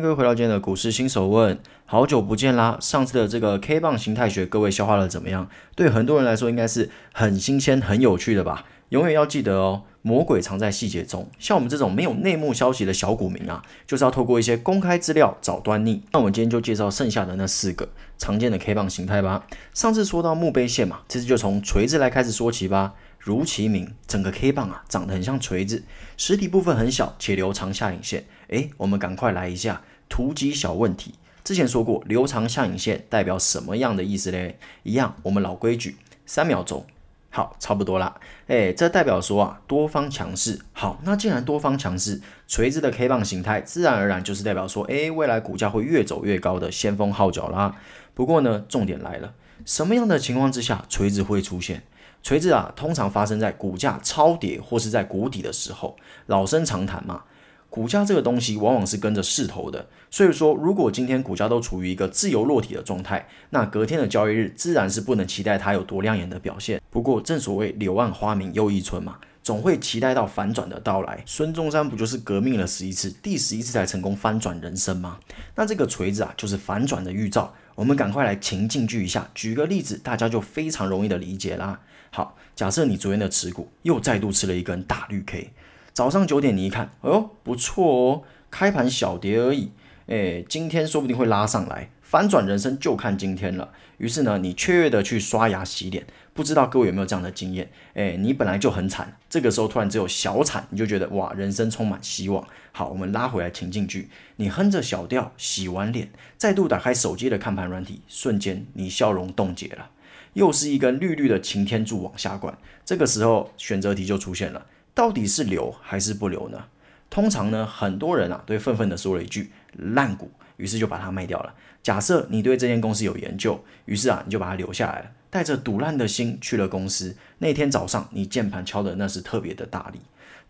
各位回到今天的股市新手问，好久不见啦！上次的这个 K 棒形态学，各位消化的怎么样？对很多人来说，应该是很新鲜、很有趣的吧？永远要记得哦，魔鬼藏在细节中。像我们这种没有内幕消息的小股民啊，就是要透过一些公开资料找端倪。那我们今天就介绍剩下的那四个常见的 K 棒形态吧。上次说到墓碑线嘛，这次就从锤子来开始说起吧。如其名，整个 K 棒啊长得很像锤子，实体部分很小且留长下影线。诶，我们赶快来一下图集小问题。之前说过，留长下影线代表什么样的意思嘞？一样，我们老规矩，三秒钟。好，差不多啦。诶，这代表说啊，多方强势。好，那既然多方强势，锤子的 K 棒形态自然而然就是代表说，诶，未来股价会越走越高的先锋号角啦。不过呢，重点来了，什么样的情况之下锤子会出现？锤子啊，通常发生在股价超跌或是在谷底的时候。老生常谈嘛，股价这个东西往往是跟着势头的。所以说，如果今天股价都处于一个自由落体的状态，那隔天的交易日自然是不能期待它有多亮眼的表现。不过正所谓柳暗花明又一村嘛，总会期待到反转的到来。孙中山不就是革命了十一次，第十一次才成功翻转人生吗？那这个锤子啊，就是反转的预兆。我们赶快来情境剧一下，举个例子，大家就非常容易的理解啦。好，假设你昨天的持股又再度吃了一根大绿 K，早上九点你一看，哎不错哦，开盘小跌而已，哎，今天说不定会拉上来，反转人生就看今天了。于是呢，你雀跃的去刷牙洗脸，不知道各位有没有这样的经验？哎，你本来就很惨，这个时候突然只有小惨，你就觉得哇，人生充满希望。好，我们拉回来情境剧，你哼着小调洗完脸，再度打开手机的看盘软体，瞬间你笑容冻结了。又是一根绿绿的擎天柱往下灌，这个时候选择题就出现了，到底是留还是不留呢？通常呢，很多人啊，都愤愤的说了一句烂股，于是就把它卖掉了。假设你对这间公司有研究，于是啊，你就把它留下来了，带着赌烂的心去了公司。那天早上你键盘敲的那是特别的大力。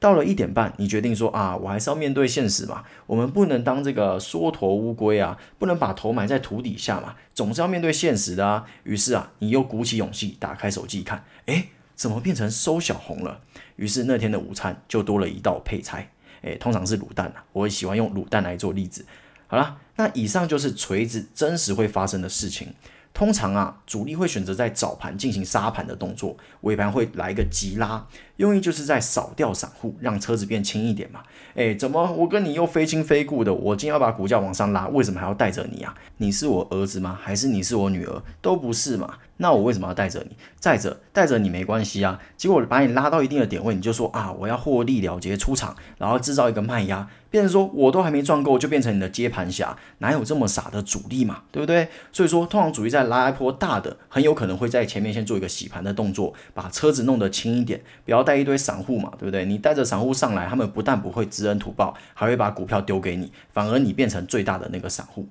到了一点半，你决定说啊，我还是要面对现实嘛，我们不能当这个缩头乌龟啊，不能把头埋在土底下嘛，总是要面对现实的啊。于是啊，你又鼓起勇气打开手机看，诶，怎么变成收小红了？于是那天的午餐就多了一道配菜，诶，通常是卤蛋啊，我喜欢用卤蛋来做例子。好了，那以上就是锤子真实会发生的事情。通常啊，主力会选择在早盘进行杀盘的动作，尾盘会来个急拉，用意就是在扫掉散户，让车子变轻一点嘛。哎，怎么我跟你又非亲非故的？我今天要把股价往上拉，为什么还要带着你啊？你是我儿子吗？还是你是我女儿？都不是嘛。那我为什么要带着你？再者，带着你没关系啊。结果把你拉到一定的点位，你就说啊，我要获利了结出场，然后制造一个卖压，变成说我都还没赚够，就变成你的接盘侠，哪有这么傻的主力嘛？对不对？所以说，通常主力在拉一波大的，很有可能会在前面先做一个洗盘的动作，把车子弄得轻一点，不要带一堆散户嘛，对不对？你带着散户上来，他们不但不会知恩图报，还会把股票丢给你，反而你变成最大的那个散户。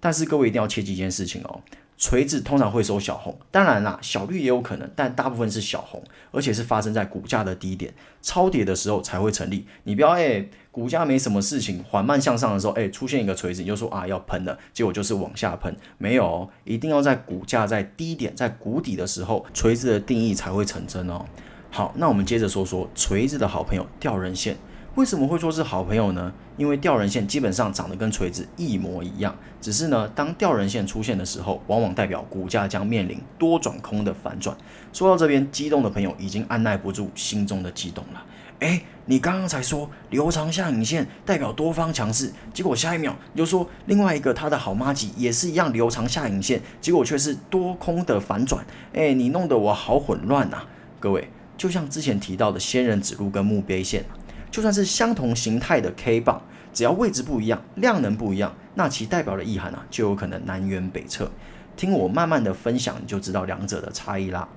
但是各位一定要切记一件事情哦。锤子通常会收小红，当然啦，小绿也有可能，但大部分是小红，而且是发生在股价的低点超跌的时候才会成立。你不要哎，股价没什么事情，缓慢向上的时候，哎，出现一个锤子，你就说啊要喷了，结果就是往下喷。没有，一定要在股价在低点、在谷底的时候，锤子的定义才会成真哦。好，那我们接着说说锤子的好朋友吊人线。为什么会说是好朋友呢？因为吊人线基本上长得跟锤子一模一样，只是呢，当吊人线出现的时候，往往代表股价将面临多转空的反转。说到这边，激动的朋友已经按耐不住心中的激动了。哎，你刚刚才说留长下影线代表多方强势，结果下一秒你就说另外一个他的好妈吉也是一样留长下影线，结果却是多空的反转。哎，你弄得我好混乱呐！各位，就像之前提到的仙人指路跟墓碑线。就算是相同形态的 K 棒，只要位置不一样，量能不一样，那其代表的意涵啊，就有可能南辕北辙。听我慢慢的分享，你就知道两者的差异啦。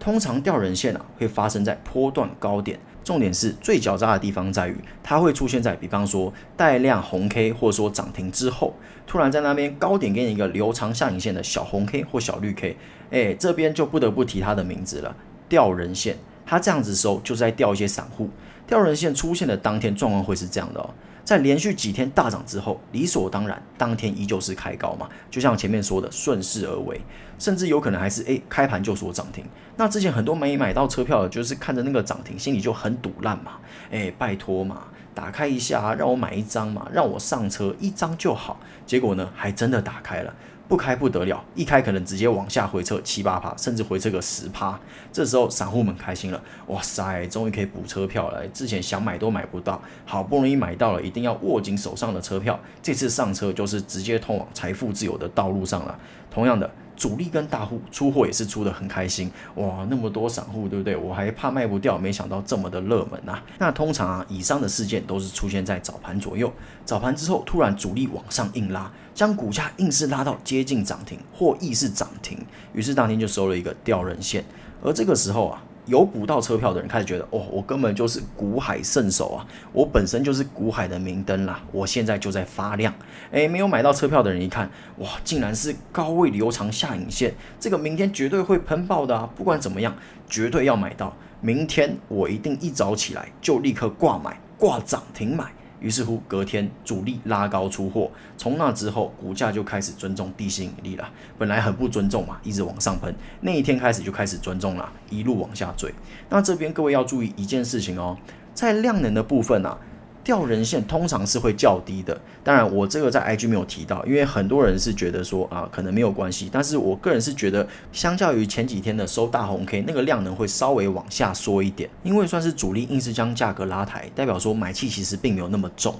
通常吊人线啊，会发生在波段高点，重点是最狡诈的地方在于，它会出现在比方说带量红 K 或者说涨停之后，突然在那边高点给你一个留长下影线的小红 K 或小绿 K，哎，这边就不得不提它的名字了，吊人线。它这样子收就是在钓一些散户。跳人线出现的当天状况会是这样的哦。在连续几天大涨之后，理所当然，当天依旧是开高嘛，就像前面说的顺势而为，甚至有可能还是诶开盘就说涨停。那之前很多没买到车票的，就是看着那个涨停，心里就很堵烂嘛，诶拜托嘛，打开一下，让我买一张嘛，让我上车一张就好。结果呢，还真的打开了。不开不得了，一开可能直接往下回撤七八趴，甚至回撤个十趴。这时候散户们开心了，哇塞，终于可以补车票了。之前想买都买不到，好不容易买到了，一定要握紧手上的车票。这次上车就是直接通往财富自由的道路上了。同样的。主力跟大户出货也是出的很开心哇，那么多散户对不对？我还怕卖不掉，没想到这么的热门啊。那通常啊，以上的事件都是出现在早盘左右，早盘之后突然主力往上硬拉，将股价硬是拉到接近涨停或亦是涨停，于是当天就收了一个掉人线，而这个时候啊。有补到车票的人开始觉得，哦，我根本就是股海圣手啊，我本身就是股海的明灯啦，我现在就在发亮。诶，没有买到车票的人一看，哇，竟然是高位留长下影线，这个明天绝对会喷爆的啊！不管怎么样，绝对要买到，明天我一定一早起来就立刻挂买，挂涨停买。于是乎，隔天主力拉高出货，从那之后，股价就开始尊重地心引力了。本来很不尊重嘛，一直往上喷，那一天开始就开始尊重了，一路往下坠。那这边各位要注意一件事情哦，在量能的部分啊。掉人线通常是会较低的，当然我这个在 IG 没有提到，因为很多人是觉得说啊可能没有关系，但是我个人是觉得，相较于前几天的收大红 K，那个量能会稍微往下缩一点，因为算是主力硬是将价格拉抬，代表说买气其实并没有那么重。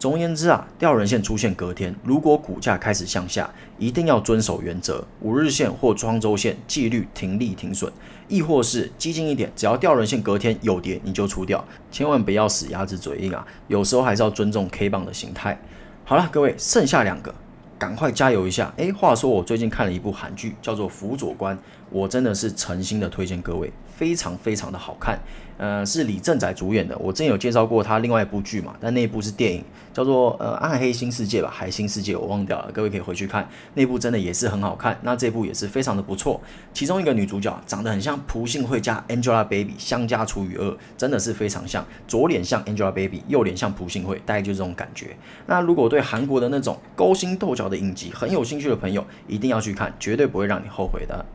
总而言之啊，吊人线出现隔天，如果股价开始向下，一定要遵守原则，五日线或双周线纪律停利停损，亦或是激进一点，只要吊人线隔天有跌你就出掉，千万不要死鸭子嘴硬啊，有时候还是要尊重 K 棒的形态。好了，各位，剩下两个，赶快加油一下。诶，话说我最近看了一部韩剧，叫做《辅佐官》，我真的是诚心的推荐各位。非常非常的好看，呃，是李正宰主演的。我之前有介绍过他另外一部剧嘛，但那一部是电影，叫做呃《暗黑新世界》吧，海星世界我忘掉了，各位可以回去看，那部真的也是很好看。那这部也是非常的不错，其中一个女主角长得很像朴信惠加 Angelababy，相加除以二，真的是非常像，左脸像 Angelababy，右脸像朴信惠，大概就是这种感觉。那如果对韩国的那种勾心斗角的影集很有兴趣的朋友，一定要去看，绝对不会让你后悔的。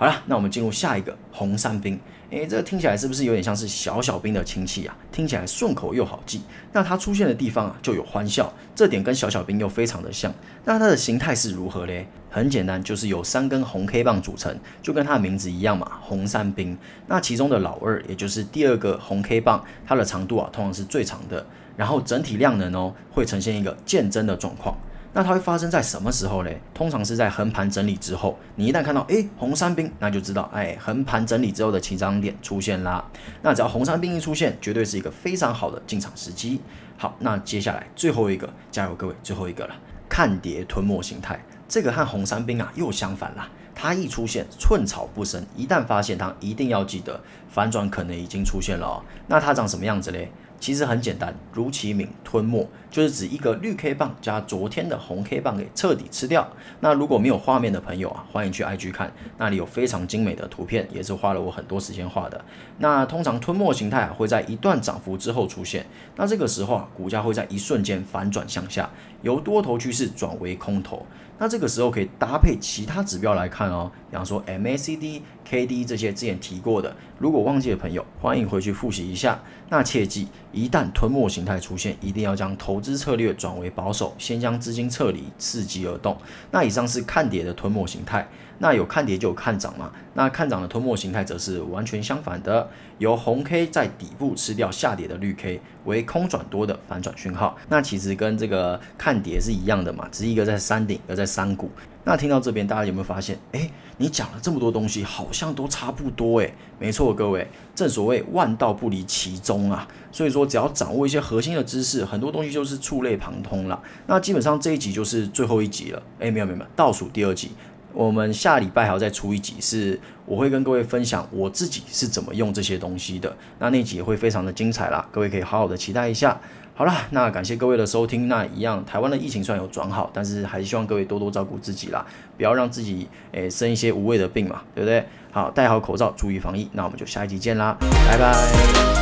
好了，那我们进入下一个红三兵。诶，这个听起来是不是有点像是小小兵的亲戚啊？听起来顺口又好记。那它出现的地方啊，就有欢笑，这点跟小小兵又非常的像。那它的形态是如何嘞？很简单，就是由三根红 K 棒组成，就跟它的名字一样嘛，红三兵。那其中的老二，也就是第二个红 K 棒，它的长度啊，通常是最长的。然后整体量能哦，会呈现一个渐增的状况。那它会发生在什么时候嘞？通常是在横盘整理之后。你一旦看到诶红三兵，那就知道哎横盘整理之后的起涨点出现啦。那只要红三兵一出现，绝对是一个非常好的进场时机。好，那接下来最后一个，加油各位，最后一个了，看跌吞没形态。这个和红三兵啊又相反啦。它一出现寸草不生，一旦发现它，一定要记得反转可能已经出现了哦。那它长什么样子嘞？其实很简单，如其名，吞没就是指一个绿 K 棒加昨天的红 K 棒给彻底吃掉。那如果没有画面的朋友啊，欢迎去 IG 看，那里有非常精美的图片，也是花了我很多时间画的。那通常吞没形态啊会在一段涨幅之后出现，那这个时候啊股价会在一瞬间反转向下，由多头趋势转为空头。那这个时候可以搭配其他指标来看哦，比方说 MACD、KD 这些之前提过的，如果忘记的朋友，欢迎回去复习一下。那切记，一旦吞没形态出现，一定要将投资策略转为保守，先将资金撤离，伺机而动。那以上是看跌的吞没形态。那有看跌就有看涨嘛？那看涨的吞没形态则是完全相反的，由红 K 在底部吃掉下跌的绿 K，为空转多的反转讯号。那其实跟这个看跌是一样的嘛，只是一个在山顶，一个在山谷。那听到这边，大家有没有发现？哎，你讲了这么多东西，好像都差不多哎。没错，各位，正所谓万道不离其中啊。所以说，只要掌握一些核心的知识，很多东西就是触类旁通了。那基本上这一集就是最后一集了。哎，没有没有没有，倒数第二集。我们下礼拜还要再出一集，是我会跟各位分享我自己是怎么用这些东西的。那那集也会非常的精彩啦，各位可以好好的期待一下。好了，那感谢各位的收听。那一样，台湾的疫情虽然有转好，但是还是希望各位多多照顾自己啦，不要让自己诶生一些无谓的病嘛，对不对？好，戴好口罩，注意防疫。那我们就下一集见啦，拜拜。